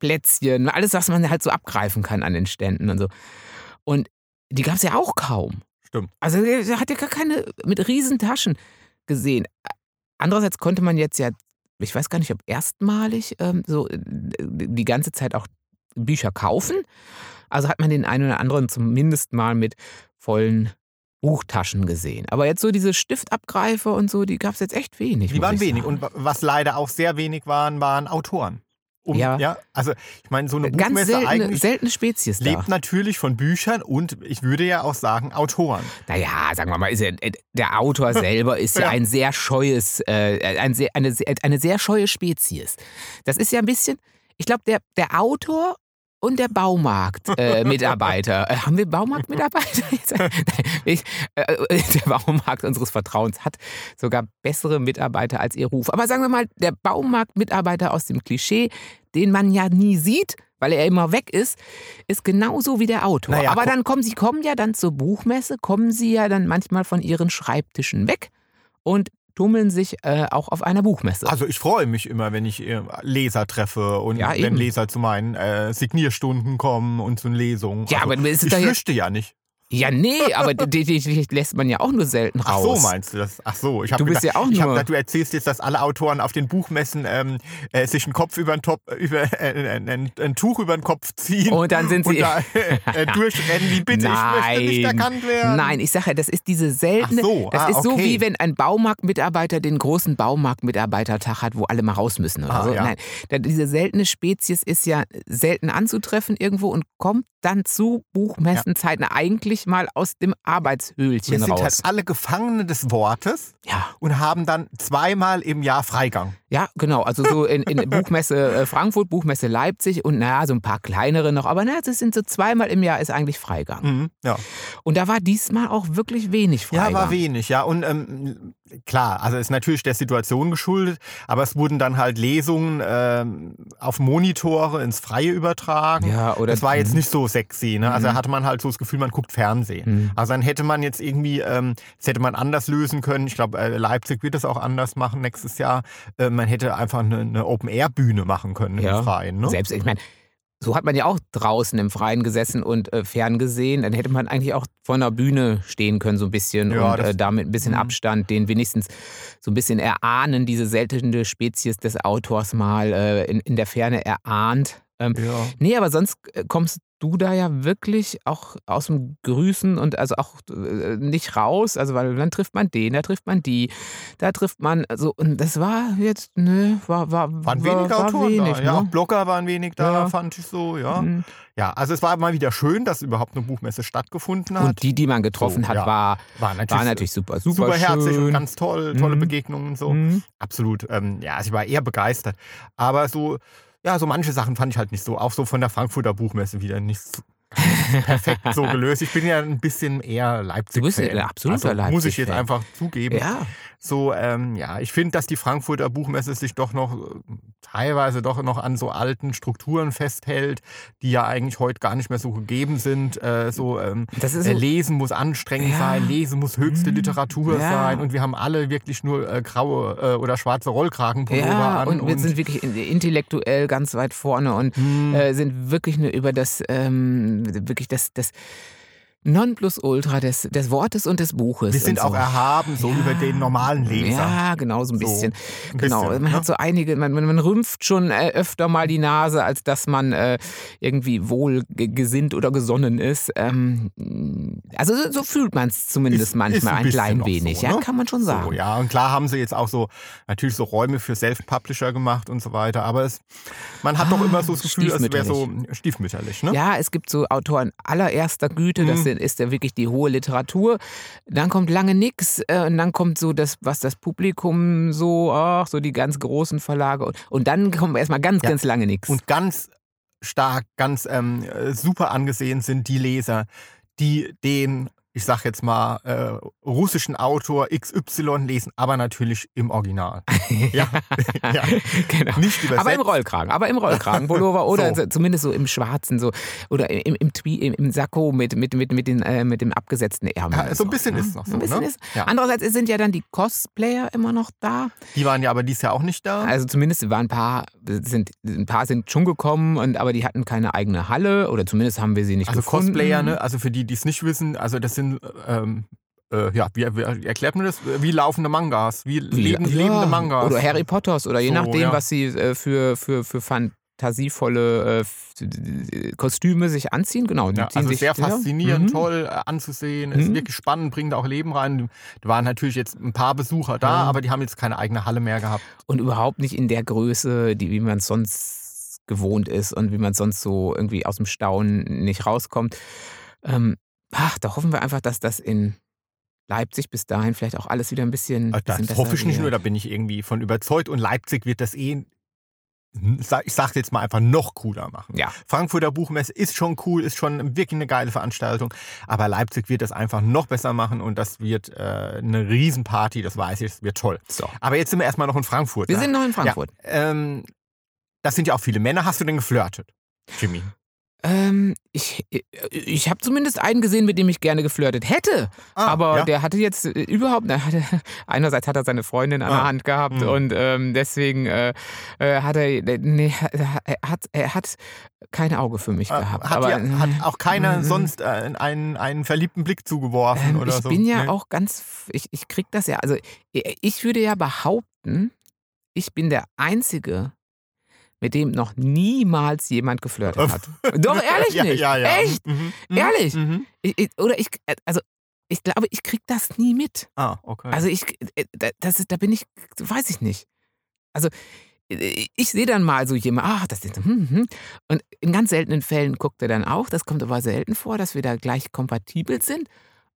[SPEAKER 2] Plätzchen, alles, was man halt so abgreifen kann an den Ständen und so. Und die gab es ja auch kaum.
[SPEAKER 1] Stimmt.
[SPEAKER 2] Also er hat ja gar keine mit riesen Taschen gesehen. Andererseits konnte man jetzt ja, ich weiß gar nicht, ob erstmalig ähm, so äh, die ganze Zeit auch Bücher kaufen. Also hat man den einen oder anderen zumindest mal mit vollen Buchtaschen gesehen. Aber jetzt so diese Stiftabgreifer und so, die gab es jetzt echt wenig.
[SPEAKER 1] Die waren wenig. Und wa- was leider auch sehr wenig waren, waren Autoren. Um,
[SPEAKER 2] Ja.
[SPEAKER 1] ja. Also ich meine, so eine
[SPEAKER 2] Ganz
[SPEAKER 1] Buchmesse
[SPEAKER 2] seltene,
[SPEAKER 1] eigentlich
[SPEAKER 2] seltene Spezies da.
[SPEAKER 1] lebt natürlich von Büchern und ich würde ja auch sagen Autoren.
[SPEAKER 2] Naja, sagen wir mal, ist er, äh, der Autor (laughs) selber ist ja
[SPEAKER 1] Ja.
[SPEAKER 2] ein sehr scheues, äh, ein sehr, eine, sehr- eine sehr scheue Spezies. Das ist ja ein bisschen, ich glaube, der, der Autor und der Baumarkt-Mitarbeiter. Äh. (laughs) Äh, haben wir Baumarkt-Mitarbeiter? (laughs) Ich, äh, äh, der Baumarkt unseres Vertrauens hat sogar bessere Mitarbeiter als ihr Ruf. Aber sagen wir mal, der Baumarkt-Mitarbeiter aus dem Klischee, den man ja nie sieht, weil er immer weg ist, ist genauso wie der Autor.
[SPEAKER 1] Naja,
[SPEAKER 2] Aber dann kommen sie kommen ja dann zur Buchmesse, kommen sie ja dann manchmal von ihren Schreibtischen weg und tummeln sich äh, auch auf einer Buchmesse.
[SPEAKER 1] Also ich freue mich immer, wenn ich äh, Leser treffe und
[SPEAKER 2] Ja,
[SPEAKER 1] wenn. Leser zu meinen äh, Signierstunden kommen und zu Lesungen.
[SPEAKER 2] Ja,
[SPEAKER 1] also,
[SPEAKER 2] aber ist
[SPEAKER 1] ich
[SPEAKER 2] jetzt-
[SPEAKER 1] flüchte ja nicht.
[SPEAKER 2] Ja, nee, aber (laughs) die, die, die lässt man ja auch nur selten
[SPEAKER 1] Ach
[SPEAKER 2] raus.
[SPEAKER 1] so meinst du das? Ach so, ich hab
[SPEAKER 2] Du bist
[SPEAKER 1] gedacht,
[SPEAKER 2] ja auch
[SPEAKER 1] ich hab gedacht, du erzählst jetzt, dass alle Autoren auf den Buchmessen ähm, äh, sich einen Kopf über den Top, über äh, ein, ein, ein Tuch über den Kopf ziehen
[SPEAKER 2] Und dann sind sie-
[SPEAKER 1] da äh, (laughs) durchrennen wie bitte, ich möchte nicht
[SPEAKER 2] Nein.
[SPEAKER 1] erkannt werden.
[SPEAKER 2] Nein, ich sage ja, das ist diese seltene.
[SPEAKER 1] Ach so,
[SPEAKER 2] das
[SPEAKER 1] ah,
[SPEAKER 2] ist so
[SPEAKER 1] okay.
[SPEAKER 2] wie wenn ein Baumarktmitarbeiter den großen Baumarktmitarbeitertag hat, wo alle mal raus müssen oder
[SPEAKER 1] Ah,
[SPEAKER 2] so.
[SPEAKER 1] ja.
[SPEAKER 2] Nein, diese seltene Spezies ist ja selten anzutreffen irgendwo und kommt dann zu Buchmessenzeiten eigentlich mal aus dem Arbeitshöhlchen
[SPEAKER 1] Wir sind
[SPEAKER 2] raus.
[SPEAKER 1] halt alle Gefangene des Wortes
[SPEAKER 2] ja.
[SPEAKER 1] und haben dann zweimal im Jahr Freigang.
[SPEAKER 2] Ja, genau. Also so in, in (laughs) Buchmesse äh, Frankfurt, Buchmesse Leipzig und naja, so ein paar kleinere noch. Aber naja, das sind so zweimal im Jahr ist eigentlich Freigang.
[SPEAKER 1] Mhm, ja.
[SPEAKER 2] Und da war diesmal auch wirklich wenig Freigang.
[SPEAKER 1] Ja, war wenig, ja. Und ähm, klar, also ist natürlich der Situation geschuldet, aber es wurden dann halt Lesungen ähm, auf Monitore ins Freie übertragen.
[SPEAKER 2] Ja, oder
[SPEAKER 1] das war jetzt
[SPEAKER 2] Mhm.
[SPEAKER 1] nicht so sexy, ne? Also
[SPEAKER 2] Mhm.
[SPEAKER 1] da hatte man halt so das Gefühl, man guckt Fernsehen.
[SPEAKER 2] Mhm.
[SPEAKER 1] Also dann hätte man jetzt irgendwie, ähm, das hätte man anders lösen können. Ich glaube, äh, Leipzig wird das auch anders machen nächstes Jahr. Äh, man hätte einfach eine, eine Open-Air-Bühne machen können
[SPEAKER 2] Ja.
[SPEAKER 1] im Freien. Ne?
[SPEAKER 2] Selbst, ich meine, so hat man ja auch draußen im Freien gesessen und äh, ferngesehen. Dann hätte man eigentlich auch vor einer Bühne stehen können, so ein bisschen.
[SPEAKER 1] Ja,
[SPEAKER 2] und äh, damit ein bisschen
[SPEAKER 1] Mhm.
[SPEAKER 2] Abstand, den wenigstens so ein bisschen erahnen, diese seltene Spezies des Autors mal äh, in, in der Ferne erahnt. Ähm,
[SPEAKER 1] Ja.
[SPEAKER 2] Nee, aber sonst äh, kommst du da ja wirklich auch aus dem Grüßen und also auch äh, nicht raus. Also, weil dann trifft man den, da trifft man die, da trifft man, also, und das war jetzt, nö, war, war,
[SPEAKER 1] Waren
[SPEAKER 2] war,
[SPEAKER 1] wenig
[SPEAKER 2] war
[SPEAKER 1] Autoren
[SPEAKER 2] wenig,
[SPEAKER 1] da. Ja, auch
[SPEAKER 2] ne?
[SPEAKER 1] Blogger waren wenig da,
[SPEAKER 2] Ja.
[SPEAKER 1] fand ich so, ja.
[SPEAKER 2] Mhm.
[SPEAKER 1] Ja, also es war mal wieder schön, dass überhaupt eine Buchmesse stattgefunden hat.
[SPEAKER 2] Und die, die man getroffen
[SPEAKER 1] So,
[SPEAKER 2] hat,
[SPEAKER 1] ja.
[SPEAKER 2] war,
[SPEAKER 1] war natürlich,
[SPEAKER 2] war natürlich super, super,
[SPEAKER 1] super herzig
[SPEAKER 2] schön.
[SPEAKER 1] und ganz toll, tolle
[SPEAKER 2] Mhm.
[SPEAKER 1] Begegnungen und so.
[SPEAKER 2] Mhm.
[SPEAKER 1] Absolut. Ähm, ja, also ich war eher begeistert. Aber so, ja, so manche Sachen fand ich halt nicht so. Auch so von der Frankfurter Buchmesse wieder nicht perfekt so gelöst. Ich bin ja ein bisschen eher Leipzig.
[SPEAKER 2] Du bist ein absoluter
[SPEAKER 1] also, Muss ich jetzt einfach zugeben.
[SPEAKER 2] Ja,
[SPEAKER 1] So, ähm, ja, ich finde, dass die Frankfurter Buchmesse sich doch noch äh, teilweise doch noch an so alten Strukturen festhält, die ja eigentlich heute gar nicht mehr so gegeben sind. Äh, so, ähm,
[SPEAKER 2] das ist
[SPEAKER 1] äh,
[SPEAKER 2] so,
[SPEAKER 1] Lesen muss anstrengend
[SPEAKER 2] Ja.
[SPEAKER 1] sein, Lesen muss höchste
[SPEAKER 2] Mhm.
[SPEAKER 1] Literatur
[SPEAKER 2] Ja.
[SPEAKER 1] sein und wir haben alle wirklich nur äh, graue äh, oder schwarze Rollkragenpullover
[SPEAKER 2] ja,
[SPEAKER 1] an.
[SPEAKER 2] und wir sind wirklich in- intellektuell ganz weit vorne und
[SPEAKER 1] Hm.
[SPEAKER 2] äh, sind wirklich nur über das, ähm, wirklich das, das Nonplusultra des, des Wortes und des Buches.
[SPEAKER 1] wir sind
[SPEAKER 2] so.
[SPEAKER 1] auch erhaben, so
[SPEAKER 2] Ja.
[SPEAKER 1] über den normalen Leser.
[SPEAKER 2] Ja, genau, so ein
[SPEAKER 1] So,
[SPEAKER 2] bisschen.
[SPEAKER 1] ein
[SPEAKER 2] genau,
[SPEAKER 1] bisschen,
[SPEAKER 2] man
[SPEAKER 1] ne?
[SPEAKER 2] hat so einige, man, man, man rümpft schon äh, öfter mal die Nase, als dass man äh, irgendwie wohlgesinnt oder gesonnen ist. Ähm, also so, so fühlt man es zumindest
[SPEAKER 1] Ist-
[SPEAKER 2] manchmal
[SPEAKER 1] ist ein
[SPEAKER 2] ein, klein wenig,
[SPEAKER 1] so,
[SPEAKER 2] ja,
[SPEAKER 1] ne?
[SPEAKER 2] kann man schon sagen.
[SPEAKER 1] So, ja, und klar haben sie jetzt auch so natürlich so Räume für Self-Publisher gemacht und so weiter, aber es, man hat doch
[SPEAKER 2] Ah,
[SPEAKER 1] immer so das Gefühl, es wäre so
[SPEAKER 2] stiefmütterlich.
[SPEAKER 1] stiefmütterlich, ne?
[SPEAKER 2] Ja, es gibt so Autoren allererster Güte, das
[SPEAKER 1] Mhm.
[SPEAKER 2] sind- ist ja wirklich die hohe Literatur. Dann kommt lange nix äh, und dann kommt so das, was das Publikum so, ach, so die ganz großen Verlage und, und dann kommt erstmal ganz,
[SPEAKER 1] Ja.
[SPEAKER 2] ganz lange nix.
[SPEAKER 1] Und ganz stark, ganz ähm, äh, super angesehen sind die Leser, die den, ich sag jetzt mal, äh, russischen Autor XY lesen, aber natürlich im Original. (laughs) ja. (laughs) ja.
[SPEAKER 2] genau.
[SPEAKER 1] Nicht übersetzt.
[SPEAKER 2] Aber im Rollkragen, aber im Rollkragenpullover (laughs) oder
[SPEAKER 1] So.
[SPEAKER 2] zumindest so im Schwarzen so oder im, im, im, im Sakko mit, mit, mit, mit, den, äh, mit dem abgesetzten Ärmel.
[SPEAKER 1] Ja, so ein bisschen ist noch so,
[SPEAKER 2] Ein bisschen
[SPEAKER 1] ne?
[SPEAKER 2] ist.
[SPEAKER 1] Ja.
[SPEAKER 2] Andererseits sind ja dann die Cosplayer immer noch da.
[SPEAKER 1] Die waren ja aber dieses Jahr auch nicht da.
[SPEAKER 2] Also zumindest waren ein paar, sind, ein paar sind schon gekommen, und, aber die hatten keine eigene Halle oder zumindest haben wir sie nicht
[SPEAKER 1] Also
[SPEAKER 2] gefunden.
[SPEAKER 1] Cosplayer, ne? Also für die, die es nicht wissen, also das sind, ähm, äh, ja, wie, wie erklärt man das? Wie laufende Mangas, wie,
[SPEAKER 2] Wie-
[SPEAKER 1] leben,
[SPEAKER 2] ja,
[SPEAKER 1] lebende Mangas.
[SPEAKER 2] Oder Harry Potters oder je
[SPEAKER 1] So,
[SPEAKER 2] nachdem,
[SPEAKER 1] ja.
[SPEAKER 2] was sie äh, für, für, für fantasievolle äh, Kostüme sich anziehen. Genau, die
[SPEAKER 1] Ja, also
[SPEAKER 2] sich,
[SPEAKER 1] sehr faszinierend,
[SPEAKER 2] Mhm.
[SPEAKER 1] toll äh, anzusehen, ist
[SPEAKER 2] Mhm.
[SPEAKER 1] wirklich spannend, bringt auch Leben rein. Da waren natürlich jetzt ein paar Besucher da,
[SPEAKER 2] Mhm.
[SPEAKER 1] aber die haben jetzt keine eigene Halle mehr gehabt.
[SPEAKER 2] Und überhaupt nicht in der Größe, die, wie man es sonst gewohnt ist und wie man sonst so irgendwie aus dem Staunen nicht rauskommt. Ähm, ach, da hoffen wir einfach, dass das in Leipzig bis dahin vielleicht auch alles wieder ein bisschen.
[SPEAKER 1] Also
[SPEAKER 2] bisschen
[SPEAKER 1] Das
[SPEAKER 2] besser
[SPEAKER 1] hoffe ich nicht
[SPEAKER 2] wird.
[SPEAKER 1] nur, da bin ich irgendwie von überzeugt. Und Leipzig wird das eh, ich sage jetzt mal einfach noch cooler machen.
[SPEAKER 2] Ja.
[SPEAKER 1] Frankfurter Buchmesse ist schon cool, ist schon wirklich eine geile Veranstaltung. Aber Leipzig wird das einfach noch besser machen und das wird äh, eine Riesenparty, das weiß ich, das wird toll.
[SPEAKER 2] So.
[SPEAKER 1] Aber jetzt sind wir erstmal noch in Frankfurt.
[SPEAKER 2] Wir
[SPEAKER 1] ne?
[SPEAKER 2] sind noch in Frankfurt.
[SPEAKER 1] Ja, ähm, das sind ja auch viele Männer. Hast du denn geflirtet, Jimmy?
[SPEAKER 2] Ähm, ich ich habe zumindest einen gesehen, mit dem ich gerne geflirtet hätte.
[SPEAKER 1] Ah,
[SPEAKER 2] aber
[SPEAKER 1] ja?
[SPEAKER 2] der hatte jetzt äh, überhaupt, na, hatte, (laughs) einerseits hat er seine Freundin an der
[SPEAKER 1] Ah.
[SPEAKER 2] Hand gehabt
[SPEAKER 1] Hm.
[SPEAKER 2] und ähm, deswegen äh, äh, hat er, nee, er hat, er hat kein Auge für mich
[SPEAKER 1] Äh,
[SPEAKER 2] gehabt.
[SPEAKER 1] Hat,
[SPEAKER 2] aber,
[SPEAKER 1] ja, hat auch keiner
[SPEAKER 2] Mhm.
[SPEAKER 1] sonst äh, einen, einen verliebten Blick zugeworfen
[SPEAKER 2] ähm,
[SPEAKER 1] oder
[SPEAKER 2] ich
[SPEAKER 1] so?
[SPEAKER 2] bin ja
[SPEAKER 1] Nee?
[SPEAKER 2] auch ganz, ich, ich krieg das ja, also ich ich würde ja behaupten, ich bin der Einzige, mit dem noch niemals jemand geflirtet hat. (laughs) Doch, ehrlich
[SPEAKER 1] ja,
[SPEAKER 2] nicht.
[SPEAKER 1] Ja, ja.
[SPEAKER 2] Echt?
[SPEAKER 1] Mhm. Mhm.
[SPEAKER 2] Ehrlich?
[SPEAKER 1] Mhm.
[SPEAKER 2] Ich, ich, oder ich, äh, also ich glaube, ich krieg das nie mit.
[SPEAKER 1] Ah, okay.
[SPEAKER 2] Also ich, äh, da- das ist, da bin ich, weiß ich nicht. Also äh, ich sehe dann mal so jemand, ach, das ist, hm, hm. und in ganz seltenen Fällen guckt er dann auch, das kommt aber selten vor, dass wir da gleich kompatibel sind.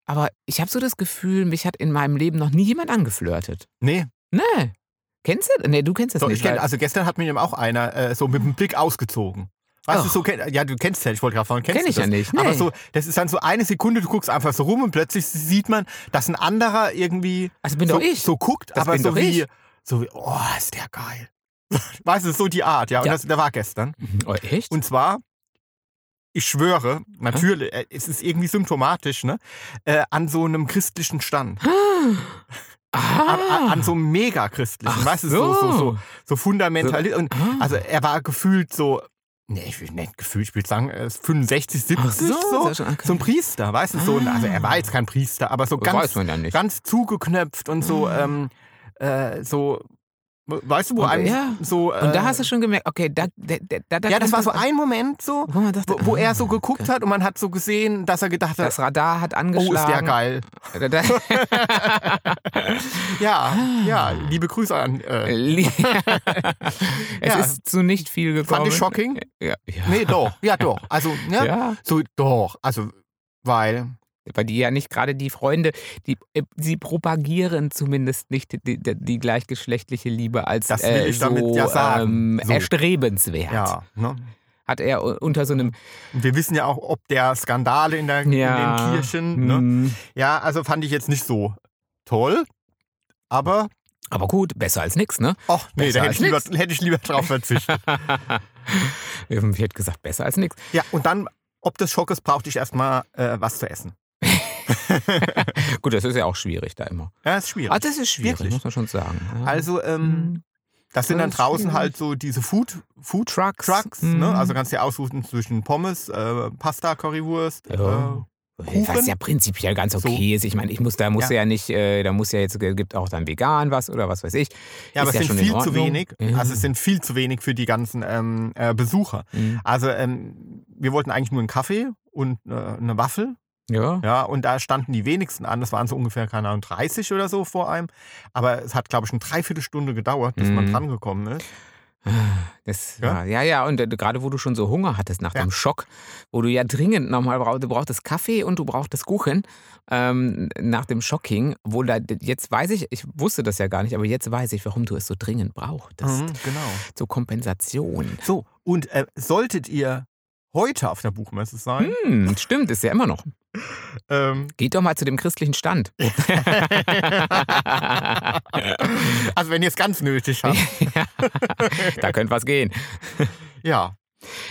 [SPEAKER 2] Aber ich habe so das Gefühl, mich hat in meinem Leben noch nie jemand angeflirtet.
[SPEAKER 1] nee,
[SPEAKER 2] Nee. Kennst du? Nee, du kennst das
[SPEAKER 1] so,
[SPEAKER 2] nicht.
[SPEAKER 1] ich kenn, also gestern hat mir eben auch einer äh, so mit dem Blick ausgezogen. Weißt du, so, ja, du kennst ja, ich wollte gerade fragen, kennst
[SPEAKER 2] Kenn
[SPEAKER 1] du
[SPEAKER 2] ich
[SPEAKER 1] das?
[SPEAKER 2] ja nicht,
[SPEAKER 1] Aber
[SPEAKER 2] nee.
[SPEAKER 1] so, das ist dann so eine Sekunde, du guckst einfach so rum und plötzlich sieht man, dass ein anderer irgendwie
[SPEAKER 2] also bin
[SPEAKER 1] so,
[SPEAKER 2] doch ich.
[SPEAKER 1] so guckt,
[SPEAKER 2] Das
[SPEAKER 1] aber
[SPEAKER 2] bin
[SPEAKER 1] so
[SPEAKER 2] doch
[SPEAKER 1] wie,
[SPEAKER 2] ich.
[SPEAKER 1] so wie, oh, ist der geil. (laughs) Weißt du, so die Art, ja. Und
[SPEAKER 2] Ja.
[SPEAKER 1] Das, der war gestern.
[SPEAKER 2] Oh, echt?
[SPEAKER 1] Und zwar, ich schwöre, natürlich, äh, es ist irgendwie symptomatisch, ne? Äh, an so einem christlichen Stand. (gasps)
[SPEAKER 2] ah.
[SPEAKER 1] An, an, an so einem mega-christlichen,
[SPEAKER 2] Ach
[SPEAKER 1] weißt du, so, so, so, so fundamental. Und
[SPEAKER 2] Ah.
[SPEAKER 1] also er war gefühlt so, nee, ich will nicht gefühlt, ich will sagen, er ist 65, 70,
[SPEAKER 2] Ach so,
[SPEAKER 1] so,
[SPEAKER 2] okay.
[SPEAKER 1] so ein Priester, weißt du, so, ein- also er war jetzt kein Priester, aber so
[SPEAKER 2] Das
[SPEAKER 1] ganz,
[SPEAKER 2] ja
[SPEAKER 1] ganz zugeknöpft und so, ähm, äh, so, weißt du, wo
[SPEAKER 2] Und,
[SPEAKER 1] einem
[SPEAKER 2] ja.
[SPEAKER 1] so. Äh,
[SPEAKER 2] Und da hast du schon gemerkt, okay, da, da, da, da
[SPEAKER 1] Ja, das war so ein Moment so,
[SPEAKER 2] wo, dachte,
[SPEAKER 1] wo, wo er so
[SPEAKER 2] ah,
[SPEAKER 1] geguckt
[SPEAKER 2] okay.
[SPEAKER 1] hat und man hat so gesehen, dass er gedacht hat,
[SPEAKER 2] Das Radar hat
[SPEAKER 1] oh,
[SPEAKER 2] angeschlagen.
[SPEAKER 1] ist der geil. (laughs) Ja, ja, liebe Grüße an. Äh, (laughs) (laughs)
[SPEAKER 2] es
[SPEAKER 1] Ja.
[SPEAKER 2] ist zu nicht viel gekommen.
[SPEAKER 1] fand ich shocking?
[SPEAKER 2] Ja, ja.
[SPEAKER 1] Nee, doch, ja, doch. Also, ja,
[SPEAKER 2] ja.
[SPEAKER 1] so, doch. Also, weil,
[SPEAKER 2] Weil die ja nicht gerade die Freunde, die, äh, sie propagieren zumindest nicht die, die, die gleichgeschlechtliche Liebe als
[SPEAKER 1] Das will
[SPEAKER 2] äh,
[SPEAKER 1] ich
[SPEAKER 2] so,
[SPEAKER 1] damit ja sagen.
[SPEAKER 2] Ähm,
[SPEAKER 1] So.
[SPEAKER 2] erstrebenswert.
[SPEAKER 1] ja, ne?
[SPEAKER 2] Hat er unter so einem
[SPEAKER 1] wir wissen ja auch, ob der Skandale in, der,
[SPEAKER 2] ja,
[SPEAKER 1] in den Kirchen, ne?
[SPEAKER 2] hm,
[SPEAKER 1] Ja, also fand ich jetzt nicht so toll. Aber,
[SPEAKER 2] Aber gut, besser als nix, ne?
[SPEAKER 1] ach nee,
[SPEAKER 2] Besser
[SPEAKER 1] da hätte ich, lieber, hätte ich lieber drauf verzichtet. (laughs)
[SPEAKER 2] ich hätte gesagt, besser als nix.
[SPEAKER 1] ja, und dann, ob des Schockes, brauchte ich erstmal äh, was zu essen. (laughs)
[SPEAKER 2] Gut, das ist ja auch schwierig da immer.
[SPEAKER 1] Ja, ist schwierig.
[SPEAKER 2] Ah, das ist schwierig,
[SPEAKER 1] Wirklich?
[SPEAKER 2] muss man schon sagen. Ja.
[SPEAKER 1] Also, ähm,
[SPEAKER 2] Hm.
[SPEAKER 1] das sind dann draußen
[SPEAKER 2] schwierig.
[SPEAKER 1] halt so diese Food, Food
[SPEAKER 2] Trucks.
[SPEAKER 1] Trucks,
[SPEAKER 2] Mhm.
[SPEAKER 1] ne? Also kannst du dir aussuchen zwischen Pommes, äh, Pasta, Currywurst.
[SPEAKER 2] Ja.
[SPEAKER 1] Äh,
[SPEAKER 2] Was
[SPEAKER 1] Kuchen.
[SPEAKER 2] ja prinzipiell ganz
[SPEAKER 1] So.
[SPEAKER 2] okay ist. Ich meine, ich muss, da muss
[SPEAKER 1] Ja.
[SPEAKER 2] ja, nicht, äh, da muss ja jetzt, äh, gibt auch dann vegan was oder was weiß ich.
[SPEAKER 1] ja, aber
[SPEAKER 2] Ist
[SPEAKER 1] es
[SPEAKER 2] ja
[SPEAKER 1] sind viel zu wenig.
[SPEAKER 2] Ja.
[SPEAKER 1] Also es sind viel zu wenig für die ganzen ähm, äh, Besucher.
[SPEAKER 2] Mhm.
[SPEAKER 1] Also ähm, wir wollten eigentlich nur einen Kaffee und äh, eine Waffel.
[SPEAKER 2] Ja.
[SPEAKER 1] Ja, und da standen die wenigsten an. Das waren so ungefähr, keine Ahnung, 30 oder so vor einem. Aber es hat, glaube ich, eine Dreiviertelstunde gedauert, bis man
[SPEAKER 2] Mhm.
[SPEAKER 1] drangekommen ist.
[SPEAKER 2] Das
[SPEAKER 1] Ja?
[SPEAKER 2] ja, ja, und äh, gerade wo du schon so Hunger hattest nach
[SPEAKER 1] Ja.
[SPEAKER 2] dem Schock, wo du ja dringend nochmal brauchst, du brauchtest Kaffee und du brauchtest Kuchen ähm, nach dem Shocking, wo da, jetzt weiß ich, ich wusste das ja gar nicht, aber jetzt weiß ich, warum du es so dringend brauchtest.
[SPEAKER 1] Mhm, genau.
[SPEAKER 2] Zur Kompensation.
[SPEAKER 1] So, und äh, solltet ihr heute auf der Buchmesse sein,
[SPEAKER 2] Hm, stimmt, ist ja immer noch.
[SPEAKER 1] Ähm,
[SPEAKER 2] Geht doch mal zu dem christlichen Stand. (laughs)
[SPEAKER 1] also wenn ihr es ganz nötig habt, (laughs)
[SPEAKER 2] da könnte was gehen.
[SPEAKER 1] ja.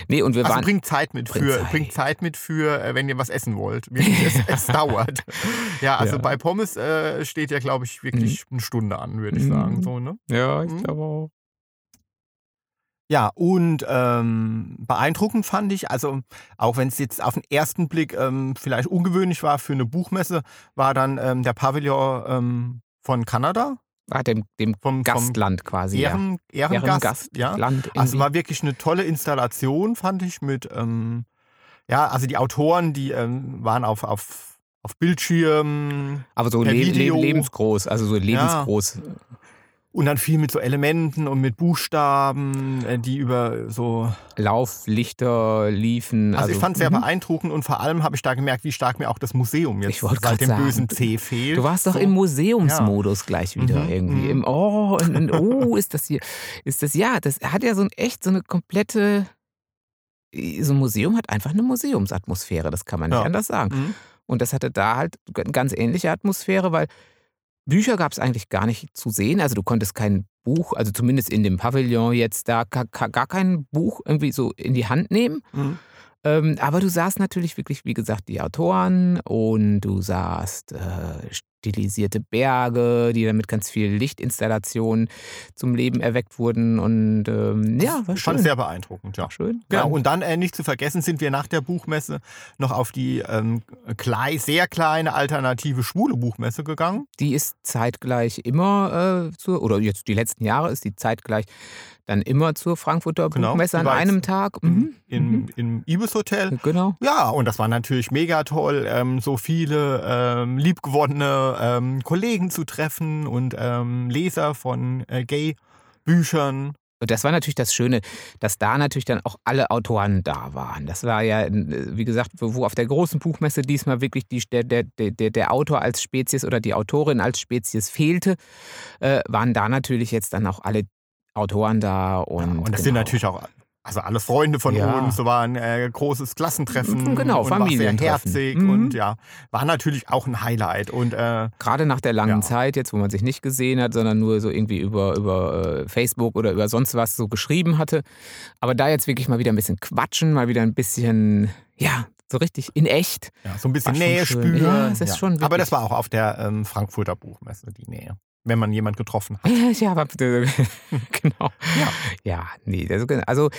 [SPEAKER 2] Nee, und wir
[SPEAKER 1] Also
[SPEAKER 2] waren.
[SPEAKER 1] bringt Zeit mit
[SPEAKER 2] Bringt
[SPEAKER 1] für,
[SPEAKER 2] Zeit.
[SPEAKER 1] bringt Zeit mit für, äh, wenn ihr was essen wollt. Es, es (laughs) dauert. Ja, also
[SPEAKER 2] Ja.
[SPEAKER 1] bei Pommes äh, steht ja, glaube ich, wirklich eine Stunde an, würde ich
[SPEAKER 2] Mhm.
[SPEAKER 1] sagen. So, ne?
[SPEAKER 2] ja, ich
[SPEAKER 1] Mhm.
[SPEAKER 2] glaube auch.
[SPEAKER 1] Ja, und ähm, beeindruckend fand ich, also auch wenn es jetzt auf den ersten Blick ähm, vielleicht ungewöhnlich war für eine Buchmesse, war dann ähm, der Pavillon ähm, von Kanada,
[SPEAKER 2] Ah, dem, dem
[SPEAKER 1] vom, vom
[SPEAKER 2] Gastland quasi.
[SPEAKER 1] Ehren,
[SPEAKER 2] ja.
[SPEAKER 1] Ehrengast. Ja.
[SPEAKER 2] Land
[SPEAKER 1] Also war wirklich eine tolle Installation, fand ich, mit, ähm, ja, also die Autoren, die ähm, waren auf, auf, auf Bildschirmen.
[SPEAKER 2] Aber so le le lebensgroß, also so lebensgroß.
[SPEAKER 1] Und dann viel mit so Elementen und mit Buchstaben, äh, die über so.
[SPEAKER 2] Lauflichter liefen.
[SPEAKER 1] Also, ich fand es sehr mhm. beeindruckend und vor allem habe ich da gemerkt, wie stark mir auch das Museum jetzt seit dem
[SPEAKER 2] sagen,
[SPEAKER 1] bösen C fehlt.
[SPEAKER 2] Du warst doch so. im Museumsmodus ja. gleich wieder mhm. irgendwie. Mhm. Im Oh, und, und, oh, ist das hier. Ist das, ja, das hat ja so ein echt so eine komplette. So ein Museum hat einfach eine Museumsatmosphäre, das kann man nicht ja. anders sagen. Mhm. Und das hatte da halt eine ganz ähnliche Atmosphäre, weil Bücher gab es eigentlich gar nicht zu sehen. Also du konntest kein Buch, also zumindest in dem Pavillon jetzt da gar kein Buch irgendwie so in die Hand nehmen. Mhm. Ähm, aber du sahst natürlich wirklich, wie gesagt, die Autoren und du sahst äh, stilisierte Berge, die dann mit ganz viel Lichtinstallationen zum Leben erweckt wurden. Und ähm, ja, war
[SPEAKER 1] schön. Fand sehr beeindruckend, ja.
[SPEAKER 2] schön.
[SPEAKER 1] Genau. Und dann äh, nicht zu vergessen sind wir nach der Buchmesse noch auf die ähm, klein, sehr kleine alternative schwule Buchmesse gegangen.
[SPEAKER 2] Die ist zeitgleich immer äh, zur, oder jetzt die letzten Jahre ist die zeitgleich dann immer zur Frankfurter genau, Buchmesse an einem Tag.
[SPEAKER 1] Mhm. In, mhm. Im Ibis Hotel.
[SPEAKER 2] Genau.
[SPEAKER 1] Ja, und das war natürlich mega toll, ähm, so viele ähm, liebgewonnene ähm, Kollegen zu treffen und ähm, Leser von äh, Gay-Büchern.
[SPEAKER 2] Und das war natürlich das Schöne, dass da natürlich dann auch alle Autoren da waren. Das war ja, wie gesagt, wo auf der großen Buchmesse diesmal wirklich die, der, der, der, der Autor als Spezies oder die Autorin als Spezies fehlte, äh, waren da natürlich jetzt dann auch alle Autoren da. Und, ja,
[SPEAKER 1] und das genau. sind natürlich auch also alle Freunde von ja. uns, so war ein äh, großes Klassentreffen.
[SPEAKER 2] Genau,
[SPEAKER 1] und
[SPEAKER 2] Familientreffen.
[SPEAKER 1] War sehr herzig mhm. und ja, war natürlich auch ein Highlight. Und, äh,
[SPEAKER 2] Gerade nach der langen ja. Zeit, jetzt wo man sich nicht gesehen hat, sondern nur so irgendwie über, über äh, Facebook oder über sonst was so geschrieben hatte. Aber da jetzt wirklich mal wieder ein bisschen quatschen, mal wieder ein bisschen, ja, so richtig in echt.
[SPEAKER 1] Ja, so ein bisschen Nähe spüren.
[SPEAKER 2] Ja, das ist schon
[SPEAKER 1] Aber das war auch auf der ähm, Frankfurter Buchmesse, die Nähe wenn man jemand getroffen hat. (laughs)
[SPEAKER 2] Ja, aber (laughs) genau. Ja, ja nee, also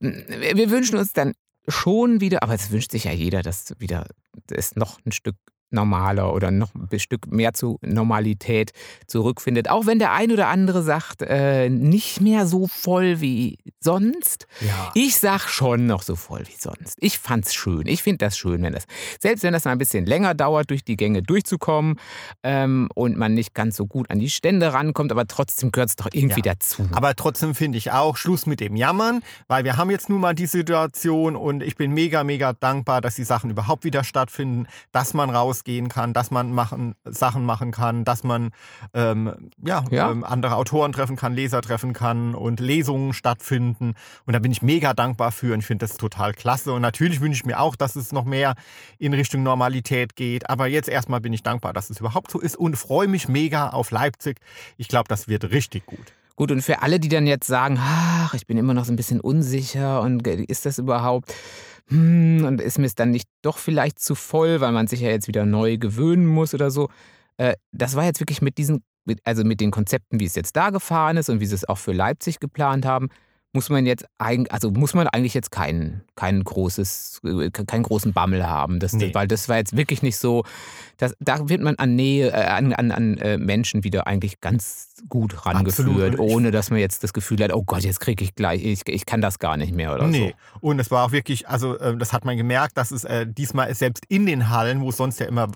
[SPEAKER 2] wir wünschen uns dann schon wieder, aber es wünscht sich ja jeder, dass wieder es noch ein Stück normaler oder noch ein Stück mehr zu Normalität zurückfindet. Auch wenn der ein oder andere sagt, äh, nicht mehr so voll wie sonst.
[SPEAKER 1] Ja.
[SPEAKER 2] Ich sag schon noch so voll wie sonst. Ich fand's schön. Ich finde das schön, wenn das, selbst wenn das mal ein bisschen länger dauert, durch die Gänge durchzukommen ähm, und man nicht ganz so gut an die Stände rankommt, aber trotzdem gehört es doch irgendwie ja. dazu.
[SPEAKER 1] Aber trotzdem finde ich auch Schluss mit dem Jammern, weil wir haben jetzt nun mal die Situation und ich bin mega, mega dankbar, dass die Sachen überhaupt wieder stattfinden, dass man raus gehen kann, dass man machen, Sachen machen kann, dass man ähm, ja, ja. Ähm, andere Autoren treffen kann, Leser treffen kann und Lesungen stattfinden. Und da bin ich mega dankbar für und ich finde das total klasse. Und natürlich wünsche ich mir auch, dass es noch mehr in Richtung Normalität geht. Aber jetzt erstmal bin ich dankbar, dass es überhaupt so ist und freue mich mega auf Leipzig. Ich glaube, das wird richtig gut.
[SPEAKER 2] Gut, und für alle, die dann jetzt sagen, ach, ich bin immer noch so ein bisschen unsicher und ist das überhaupt hm, und ist mir es dann nicht doch vielleicht zu voll, weil man sich ja jetzt wieder neu gewöhnen muss oder so. Äh, das war jetzt wirklich mit diesen, also mit den Konzepten, wie es jetzt da gefahren ist und wie sie es auch für Leipzig geplant haben, muss man jetzt eigentlich, also muss man eigentlich jetzt kein, kein großes, äh, keinen großen Bammel haben. Das, nee. Weil das war jetzt wirklich nicht so, das, da wird man an Nähe, äh, an, an, an äh, Menschen wieder eigentlich ganz gut rangeführt, Absolut. ohne dass man jetzt das Gefühl hat, oh Gott, jetzt kriege ich gleich, ich, ich kann das gar nicht mehr oder nee.
[SPEAKER 1] so. Und es war auch wirklich, also das hat man gemerkt, dass es äh, diesmal selbst in den Hallen, wo es sonst ja immer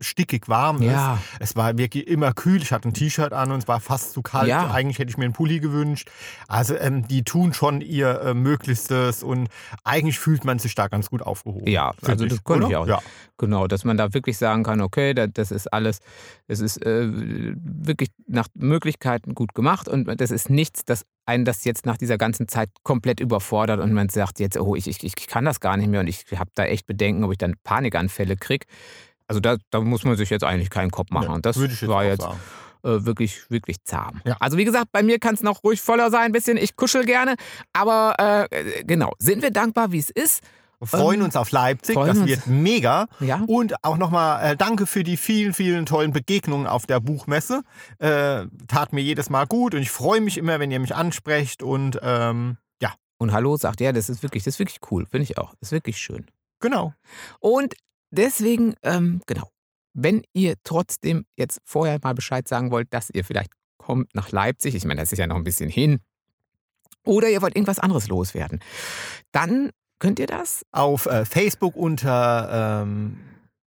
[SPEAKER 1] stickig warm
[SPEAKER 2] ja.
[SPEAKER 1] ist, es war wirklich immer kühl. Ich hatte ein T-Shirt an und es war fast zu kalt. Ja. Eigentlich hätte ich mir einen Pulli gewünscht. Also ähm, die tun schon ihr äh, Möglichstes und eigentlich fühlt man sich da ganz gut aufgehoben.
[SPEAKER 2] Ja, also das konnte ich auch. Ja. Genau, dass man da wirklich sagen kann, okay, das ist alles, es ist äh, wirklich nach Möglichkeiten gut gemacht und das ist nichts, das einen das jetzt nach dieser ganzen Zeit komplett überfordert und man sagt jetzt, oh, ich, ich, ich kann das gar nicht mehr und ich habe da echt Bedenken, ob ich dann Panikanfälle kriege. Also da, da muss man sich jetzt eigentlich keinen Kopf machen. Ja, das
[SPEAKER 1] jetzt
[SPEAKER 2] war jetzt
[SPEAKER 1] sagen
[SPEAKER 2] äh, wirklich, wirklich zahm. Ja. Also wie gesagt, bei mir kann es noch ruhig voller sein, ein bisschen. Ich kuschel gerne. Aber äh, genau, sind wir dankbar, wie es ist.
[SPEAKER 1] Wir freuen ähm, uns auf Leipzig, das uns. wird mega.
[SPEAKER 2] Ja.
[SPEAKER 1] Und auch nochmal äh, danke für die vielen, vielen tollen Begegnungen auf der Buchmesse. Äh, tat mir jedes Mal gut und ich freue mich immer, wenn ihr mich ansprecht und ähm, ja.
[SPEAKER 2] Und Hallo sagt, ja, das ist wirklich, das ist wirklich cool, finde ich auch. Das ist wirklich schön.
[SPEAKER 1] Genau.
[SPEAKER 2] Und deswegen, ähm, genau, wenn ihr trotzdem jetzt vorher mal Bescheid sagen wollt, dass ihr vielleicht kommt nach Leipzig, ich meine, das ist ja noch ein bisschen hin, oder ihr wollt irgendwas anderes loswerden, dann könnt ihr das
[SPEAKER 1] auf äh, Facebook unter ähm,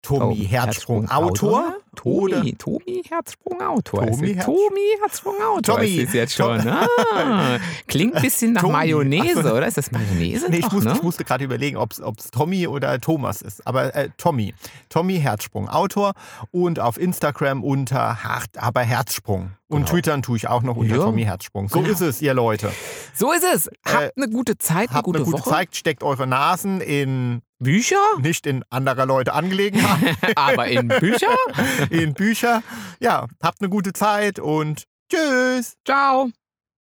[SPEAKER 1] Tommy Herzsprung, Autor. Oder
[SPEAKER 2] Tomi, Tomi Herzsprung Autor.
[SPEAKER 1] Tomi. Herz-
[SPEAKER 2] Tomi Herzsprung Autor
[SPEAKER 1] Tommy.
[SPEAKER 2] ist jetzt schon. Ah, (laughs) klingt ein bisschen nach
[SPEAKER 1] Tommy.
[SPEAKER 2] Mayonnaise,
[SPEAKER 1] so.
[SPEAKER 2] oder? Ist das Mayonnaise?
[SPEAKER 1] Nee, ich,
[SPEAKER 2] Doch,
[SPEAKER 1] musste,
[SPEAKER 2] ne?
[SPEAKER 1] ich musste gerade überlegen, ob es Tommy oder Thomas ist. Aber äh, Tommy. Tommy Herzsprung, Autor. Und auf Instagram unter Hart, aber Herzsprung. Und
[SPEAKER 2] Genau.
[SPEAKER 1] twittern tue ich auch noch unter
[SPEAKER 2] Ja.
[SPEAKER 1] Tommy Herzsprung. So
[SPEAKER 2] Genau.
[SPEAKER 1] ist es, ihr Leute.
[SPEAKER 2] So ist es. Habt
[SPEAKER 1] Äh,
[SPEAKER 2] eine gute Zeit, eine
[SPEAKER 1] Habt
[SPEAKER 2] gute,
[SPEAKER 1] eine gute
[SPEAKER 2] Woche.
[SPEAKER 1] Zeit, steckt eure Nasen in,
[SPEAKER 2] Bücher,
[SPEAKER 1] nicht in anderer Leute Angelegenheiten, (laughs)
[SPEAKER 2] aber in Bücher.
[SPEAKER 1] in Bücher. Ja, habt eine gute Zeit und tschüss.
[SPEAKER 2] Ciao.